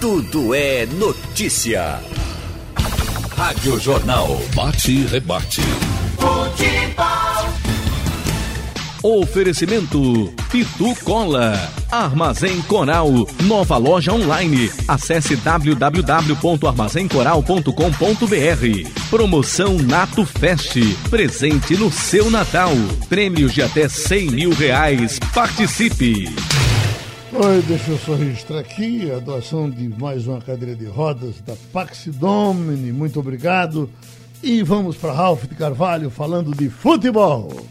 Tudo é notícia. Rádio Jornal. Bate e rebate. Futebol. Oferecimento Pitu Cola. Armazém Coral. Nova loja online. Acesse www.armazencoral.com.br. Promoção Nato Fest. Presente no seu Natal. Prêmios de até 100 mil reais. Participe. Oi, deixa eu só registrar aqui a doação de mais uma cadeira de rodas da Pax Domini. Muito obrigado. E vamos para Ralph de Carvalho falando de futebol.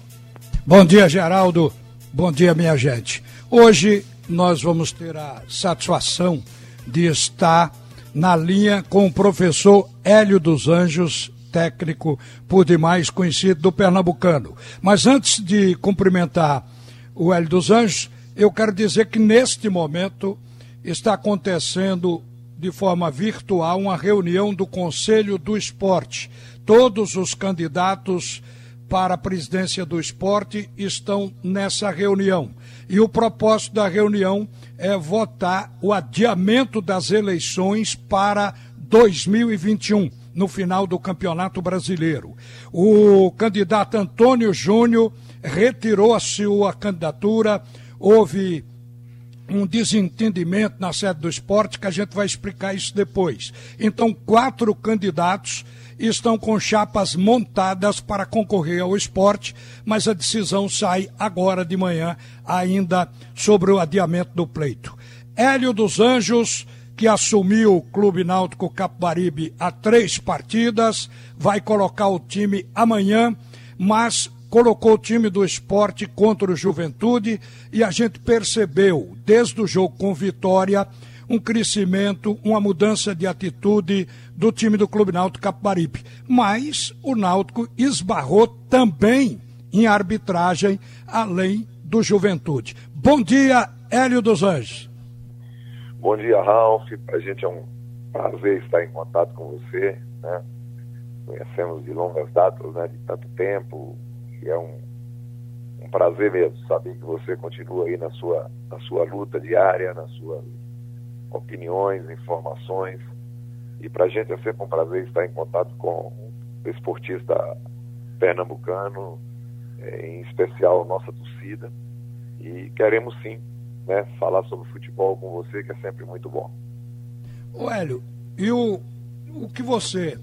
Bom dia, Geraldo. Bom dia, minha gente. Hoje nós vamos ter a satisfação de estar na linha com o professor Hélio dos Anjos, técnico por demais conhecido do Pernambucano. Mas antes de cumprimentar o Hélio dos Anjos, eu quero dizer que neste momento está acontecendo de forma virtual uma reunião do Conselho do Esporte. Todos os candidatos para a presidência do esporte estão nessa reunião. E o propósito da reunião é votar o adiamento das eleições para 2021, no final do Campeonato Brasileiro. O candidato Antônio Júnior retirou a sua candidatura, houve um desentendimento na sede do esporte, que a gente vai explicar isso depois. Então, quatro candidatos estão com chapas montadas para concorrer ao esporte, mas a decisão sai agora de manhã, ainda sobre o adiamento do pleito. Hélio dos Anjos, que assumiu o Clube Náutico Capibaribe há três partidas, vai colocar o time amanhã, mas colocou o time do esporte contra o Juventude e a gente percebeu, desde o jogo com Vitória, um crescimento, uma mudança de atitude do time do Clube Náutico Capibaribe. Mas o Náutico esbarrou também em arbitragem, além do Juventude. Bom dia, Hélio dos Anjos. Bom dia, Ralf. Para a gente é um prazer estar em contato com você. Né? Conhecemos de longas datas, né? de tanto tempo, é um, um prazer mesmo saber que você continua aí na sua, na sua luta diária, nas suas opiniões, informações. E para a gente é sempre um prazer estar em contato com o esportista pernambucano, é, em especial nossa torcida. E queremos sim né, falar sobre futebol com você, que é sempre muito bom. O Hélio, e o, o que você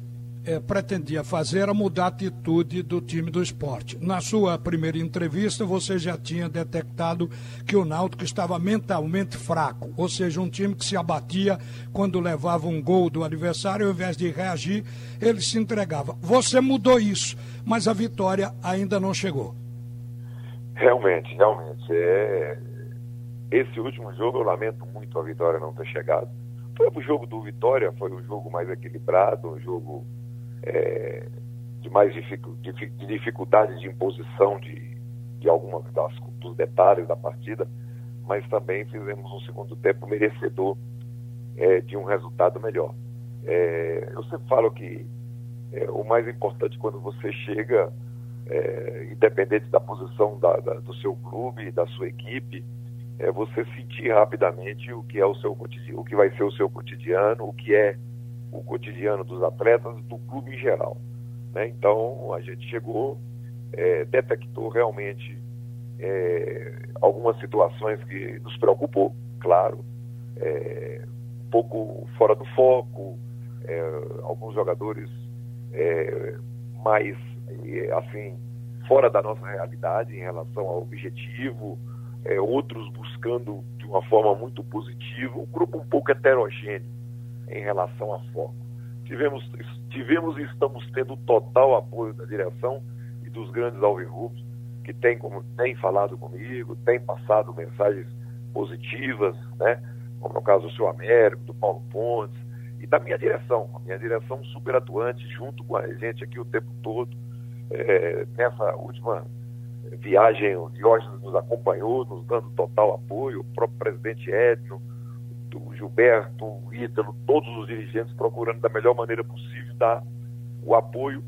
é, pretendia fazer era mudar a atitude do time do esporte. Na sua primeira entrevista, você já tinha detectado que o Náutico estava mentalmente fraco, ou seja, um time que se abatia quando levava um gol do adversário, ao invés de reagir, ele se entregava. Você mudou isso, mas a vitória ainda não chegou. Realmente, realmente. É... Esse último jogo eu lamento muito a vitória não ter chegado. Foi o jogo do Vitória, foi o jogo mais equilibrado, um jogo é, de mais de dificuldade de imposição de, de algumas das, dos detalhes da partida, mas também fizemos um segundo tempo merecedor é, de um resultado melhor. É, eu sempre falo que é, o mais importante quando você chega, é, independente da posição da, da, do seu clube, da sua equipe, é você sentir rapidamente o que é o seu o que vai ser o seu cotidiano, o que é o cotidiano dos atletas, do clube em geral. Né? Então, a gente chegou, é, detectou realmente é, algumas situações que nos preocupou, claro, é, um pouco fora do foco, é, alguns jogadores é, mais, assim, fora da nossa realidade em relação ao objetivo, é, outros buscando de uma forma muito positiva, um grupo um pouco heterogêneo em relação a foco. Tivemos, tivemos e estamos tendo total apoio da direção e dos grandes alvirrubos, que tem, como, tem falado comigo, tem passado mensagens positivas, né? como é o caso do seu Américo, do Paulo Pontes, e da minha direção, a minha direção super atuante, junto com a gente aqui o tempo todo. É, nessa última viagem, o Diógenes nos acompanhou, nos dando total apoio, o próprio presidente Edno, o Gilberto, o Ítalo, todos os dirigentes procurando da melhor maneira possível dar o apoio,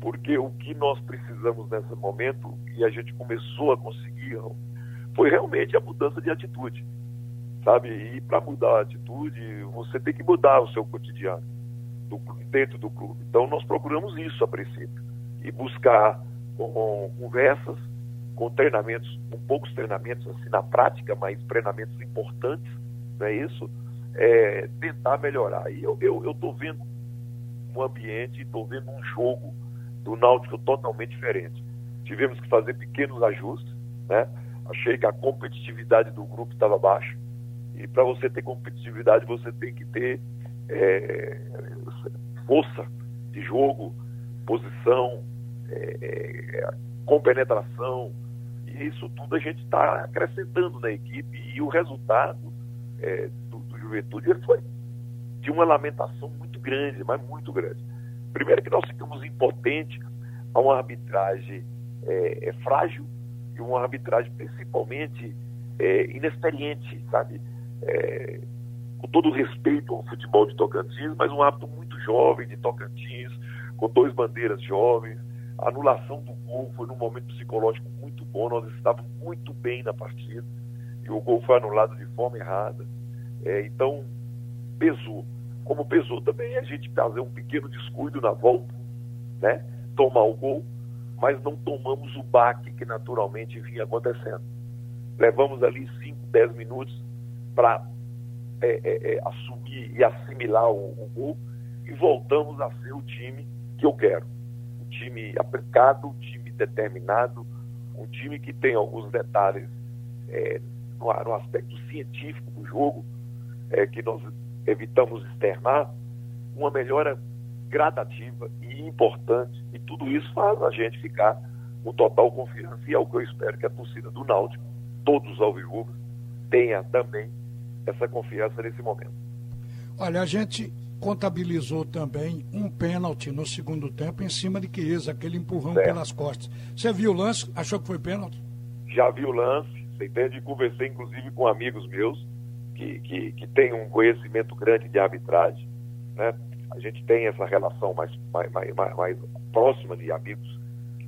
porque o que nós precisamos nesse momento, e a gente começou a conseguir, foi realmente a mudança de atitude. sabe? E para mudar a atitude, você tem que mudar o seu cotidiano do, dentro do clube. Então nós procuramos isso a princípio e buscar com conversas, com treinamentos, com poucos treinamentos assim na prática, mas treinamentos importantes, não é isso? É, tentar melhorar. E eu estou eu, vendo um ambiente, estou vendo um jogo do Náutico totalmente diferente. Tivemos que fazer pequenos ajustes, né? Achei que a competitividade do grupo estava baixa. E para você ter competitividade, você tem que ter é, força de jogo, posição, é, é, compenetração. E isso tudo a gente está acrescentando na equipe. E o resultado é, do, do Juventude foi de uma lamentação muito grande, mas muito grande. Primeiro que nós ficamos impotentes a uma arbitragem é, é frágil e uma arbitragem principalmente é, inexperiente, sabe? É, com todo respeito ao futebol de Tocantins, mas um hábito muito jovem de Tocantins, com dois bandeiras jovens. A anulação do gol foi num momento psicológico muito bom, nós estávamos muito bem na partida e o gol foi anulado de forma errada. É, então, pesou. Como pesou também a gente fazer um pequeno descuido na volta, né? tomar o gol, mas não tomamos o baque que naturalmente vinha acontecendo. Levamos ali 5, 10 minutos para é, é, é, assumir e assimilar o, o, gol e voltamos a ser o time que eu quero. Um time aplicado, um time determinado, um time que tem alguns detalhes no, no, aspecto científico do jogo é, que nós evitamos externar, uma melhora gradativa e importante. E tudo isso faz a gente ficar com total confiança. E é o que eu espero que a torcida do Náutico, todos os alvirrubros, tenha também essa confiança nesse momento. Olha, a gente contabilizou também um pênalti no segundo tempo em cima de Chiesa, aquele empurrão certo. pelas costas. Você viu o lance? Achou que foi pênalti? Já vi o lance, você entende? Conversei inclusive com amigos meus que, que, que têm um conhecimento grande de arbitragem. Né? A gente tem essa relação mais, mais, mais, mais próxima de amigos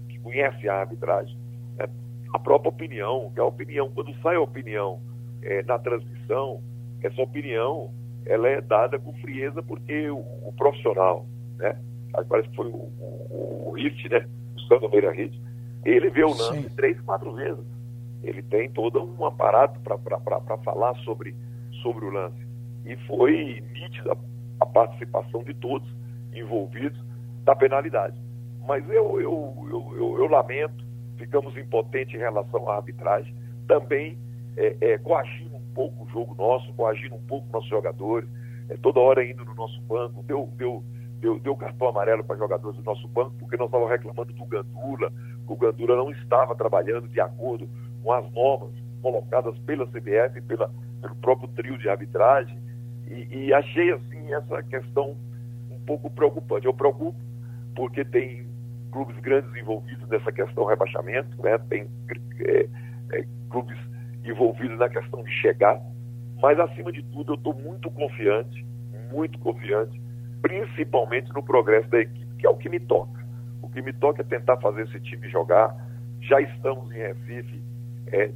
que conhecem a arbitragem. Né? A própria opinião, que é a opinião, quando sai a opinião é, na transmissão, essa opinião ela é dada com frieza porque o, o profissional, né? Parece que foi o, o, o Rift, né? O Sandro Meira Rift, ele vê o lance Sim. três, quatro vezes. Ele tem todo um aparato para falar sobre, sobre o lance. E foi nítida a participação de todos envolvidos da penalidade. Mas eu, eu, eu, eu, eu lamento, ficamos impotentes em relação à arbitragem. Também é, é, coagindo um pouco o jogo nosso, coagindo um pouco nossos jogadores, é, toda hora indo no nosso banco, deu, deu, deu, deu cartão amarelo para jogadores do nosso banco, porque nós estávamos reclamando do Gandula, que o Gandula não estava trabalhando de acordo com as normas colocadas pela CBF pela, pelo próprio trio de arbitragem, e, e achei assim essa questão um pouco preocupante. Eu preocupo porque tem clubes grandes envolvidos nessa questão rebaixamento, né? tem é, é, clubes envolvidos na questão de chegar, mas acima de tudo eu estou muito confiante, muito confiante, principalmente no progresso da equipe, que é o que me toca. O que me toca é tentar fazer esse time jogar. Já estamos em Recife, é,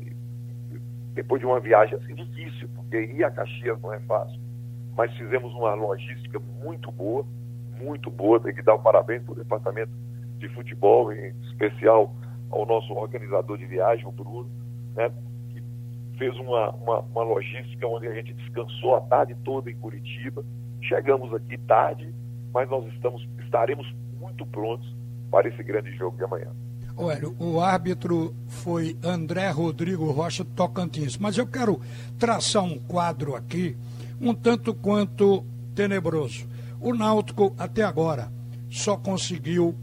depois de uma viagem assim difícil, porque ir a Caxias não é fácil, mas fizemos uma logística muito boa, muito boa. Tem que dar um parabéns para o departamento de futebol, em especial ao nosso organizador de viagem, o Bruno, né? fez uma, uma, uma logística onde a gente descansou a tarde toda em Curitiba. Chegamos aqui tarde, mas nós estamos, estaremos muito prontos para esse grande jogo de amanhã. O árbitro foi André Rodrigo Rocha Tocantins, mas eu quero traçar um quadro aqui um tanto quanto tenebroso. O Náutico, até agora, só conseguiu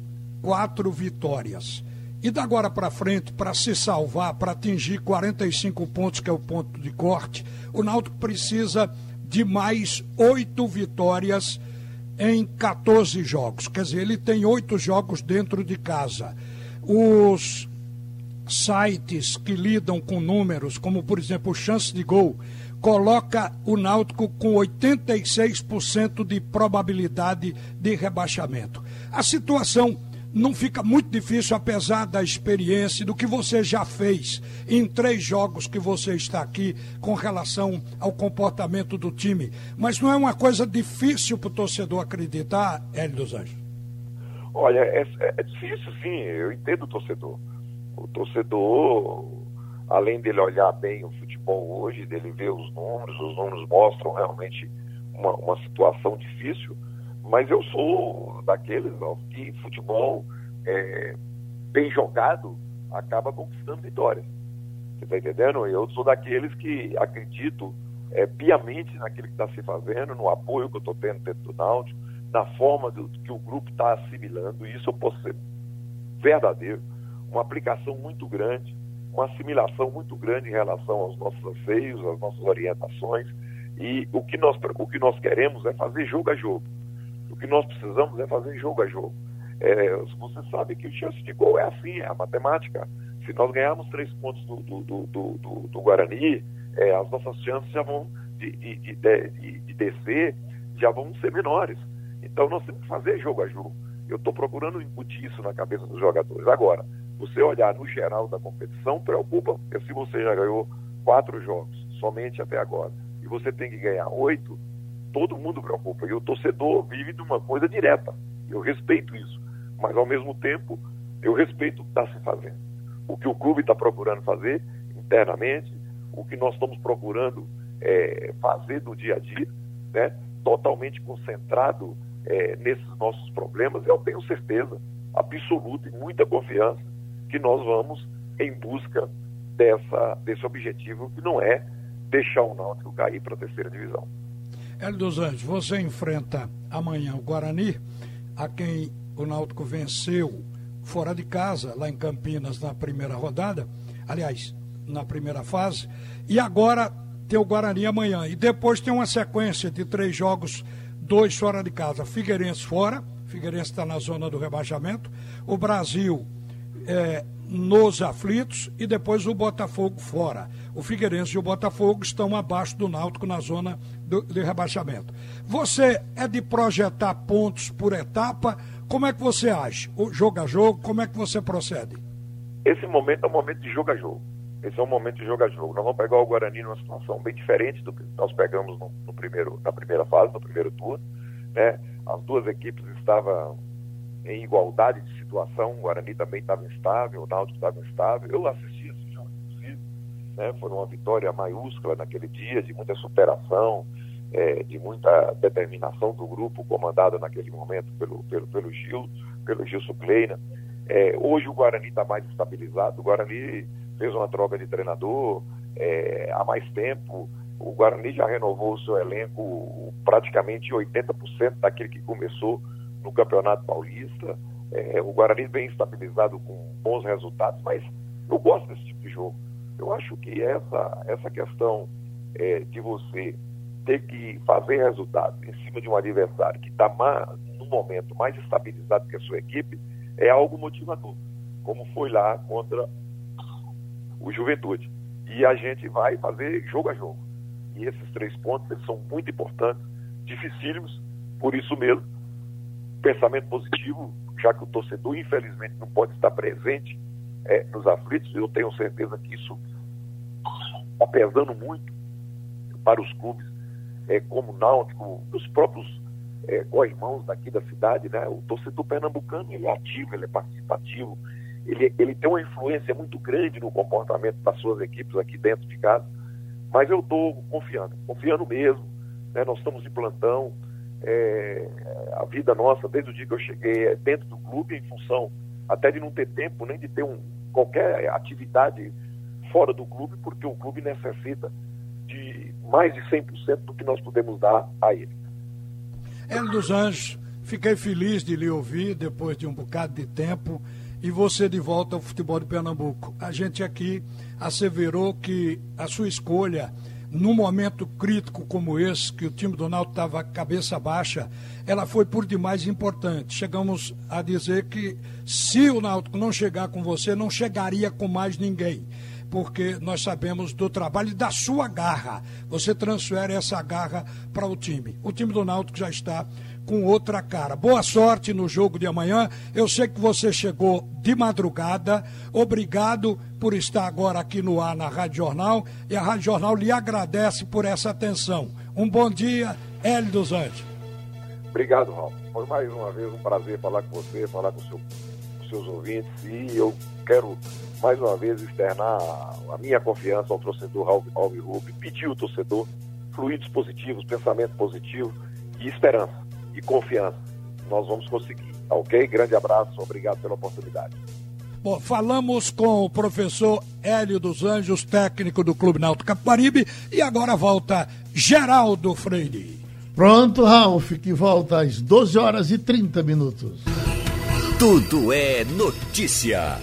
quatro vitórias. E da agora para frente, para se salvar, para atingir 45 pontos, que é o ponto de corte, o Náutico precisa de mais oito vitórias em 14 jogos. Quer dizer, ele tem oito jogos dentro de casa. Os sites que lidam com números, como por exemplo Chance de Gol, coloca o Náutico com 86% de probabilidade de rebaixamento. A situação não fica muito difícil, apesar da experiência do que você já fez em três jogos que você está aqui com relação ao comportamento do time. Mas não é uma coisa difícil para o torcedor acreditar, Hélio dos Anjos? Olha, é, é difícil sim, eu entendo o torcedor. O torcedor, além dele olhar bem o futebol hoje, dele ver os números, os números mostram realmente uma, uma situação difícil mas eu sou daqueles ó, que futebol é, bem jogado acaba conquistando vitórias. Você está entendendo? Eu sou daqueles que acredito é, piamente naquilo que está se fazendo, no apoio que eu estou tendo dentro do Náutico, na forma do, que o grupo está assimilando. E isso eu posso ser verdadeiro. Uma aplicação muito grande, uma assimilação muito grande em relação aos nossos anseios, às nossas orientações. E o que nós, o que nós queremos é fazer jogo a jogo. O que nós precisamos é fazer jogo a jogo. É, você sabe que o chance de gol é assim, é a matemática. Se nós ganharmos três pontos do, do, do, do, do Guarani, é, as nossas chances já vão de, de, de, de, de descer já vão ser menores. Então nós temos que fazer jogo a jogo. Eu estou procurando incutir isso na cabeça dos jogadores. Agora, você olhar no geral da competição, preocupa, porque se você já ganhou quatro jogos somente até agora, e você tem que ganhar oito, todo mundo preocupa. E o torcedor vive de uma coisa direta. Eu respeito isso. Mas, ao mesmo tempo, eu respeito o que está se fazendo. O que o clube está procurando fazer internamente, o que nós estamos procurando é, fazer no dia a dia, né? totalmente concentrado é, nesses nossos problemas, eu tenho certeza absoluta e muita confiança que nós vamos em busca dessa, desse objetivo, que não é deixar o Náutico cair para a terceira divisão. Hélio dos Anjos, você enfrenta amanhã o Guarani, a quem o Náutico venceu fora de casa, lá em Campinas, na primeira rodada, aliás, na primeira fase, e agora tem o Guarani amanhã. E depois tem uma sequência de três jogos, dois fora de casa. Figueirense fora, Figueirense está na zona do rebaixamento, o Brasil é, nos aflitos e depois o Botafogo fora. O Figueirense e o Botafogo estão abaixo do Náutico na zona do, de rebaixamento. Você é de projetar pontos por etapa? Como é que você acha? O jogo a jogo, como é que você procede? Esse momento é um momento de jogo a jogo. Esse é um momento de jogo a jogo. Nós vamos pegar o Guarani numa situação bem diferente do que nós pegamos no, no primeiro, na primeira fase, no primeiro turno. Né? As duas equipes estavam em igualdade de situação. O Guarani também estava instável, o Náutico estava instável. Eu assisti esse jogo, inclusive. Né? Foi uma vitória maiúscula naquele dia, de muita superação, é, de muita determinação do grupo, comandado naquele momento pelo, pelo, pelo Gil, pelo Gilson Kleina. É, hoje o Guarani está mais estabilizado. O Guarani fez uma troca de treinador é, há mais tempo. O Guarani já renovou o seu elenco praticamente 80% daquele que começou no Campeonato Paulista. É, o Guarani bem estabilizado com bons resultados, mas eu gosto desse tipo de jogo. Eu acho que essa, essa questão é, de você ter que fazer resultados em cima de um adversário que está no momento mais estabilizado que a sua equipe é algo motivador, como foi lá contra o Juventude. E a gente vai fazer jogo a jogo. E esses três pontos eles são muito importantes, dificílimos, por isso mesmo pensamento positivo, já que o torcedor, infelizmente, não pode estar presente é, nos aflitos. Eu tenho certeza que isso está pesando muito para os clubes, é, como Náutico, os próprios é, co-irmãos daqui da cidade. Né? O torcedor pernambucano ele é ativo, ele é participativo, ele, ele tem uma influência muito grande no comportamento das suas equipes aqui dentro de casa. Mas eu estou confiando, confiando mesmo. Né? Nós estamos de plantão é, a vida nossa, desde o dia que eu cheguei, é dentro do clube, em função até de não ter tempo, nem de ter um, qualquer atividade fora do clube, porque o clube necessita de mais de 100% do que nós podemos dar a ele. Hélio dos Anjos, fiquei feliz de lhe ouvir depois de um bocado de tempo e você de volta ao futebol de Pernambuco. A gente aqui asseverou que a sua escolha num momento crítico como esse, que o time do Náutico estava cabeça baixa, ela foi por demais importante. Chegamos a dizer que se o Náutico não chegar com você, não chegaria com mais ninguém. porque nós sabemos do trabalho e da sua garra. Você transfere essa garra para o time. O time do Náutico já está com outra cara. Boa sorte no jogo de amanhã. Eu sei que você chegou de madrugada. Obrigado por estar agora aqui no ar na Rádio Jornal. E a Rádio Jornal lhe agradece por essa atenção. Um bom dia, Hélio dos Anjos. Obrigado, Raul. Foi mais uma vez um prazer falar com você, falar com, seu, com seus ouvintes. E eu quero mais uma vez externar a minha confiança ao torcedor Alves Rubio, pedir o torcedor fluidos positivos, pensamento positivo e esperança e confiança. Nós vamos conseguir, tá ok? Grande abraço, obrigado pela oportunidade. Bom, falamos com o professor Hélio dos Anjos, técnico do Clube Náutico Caparibe, e agora volta Geraldo Freire. Pronto, Ralf, que volta às 12 horas e 30 minutos. Tudo é notícia.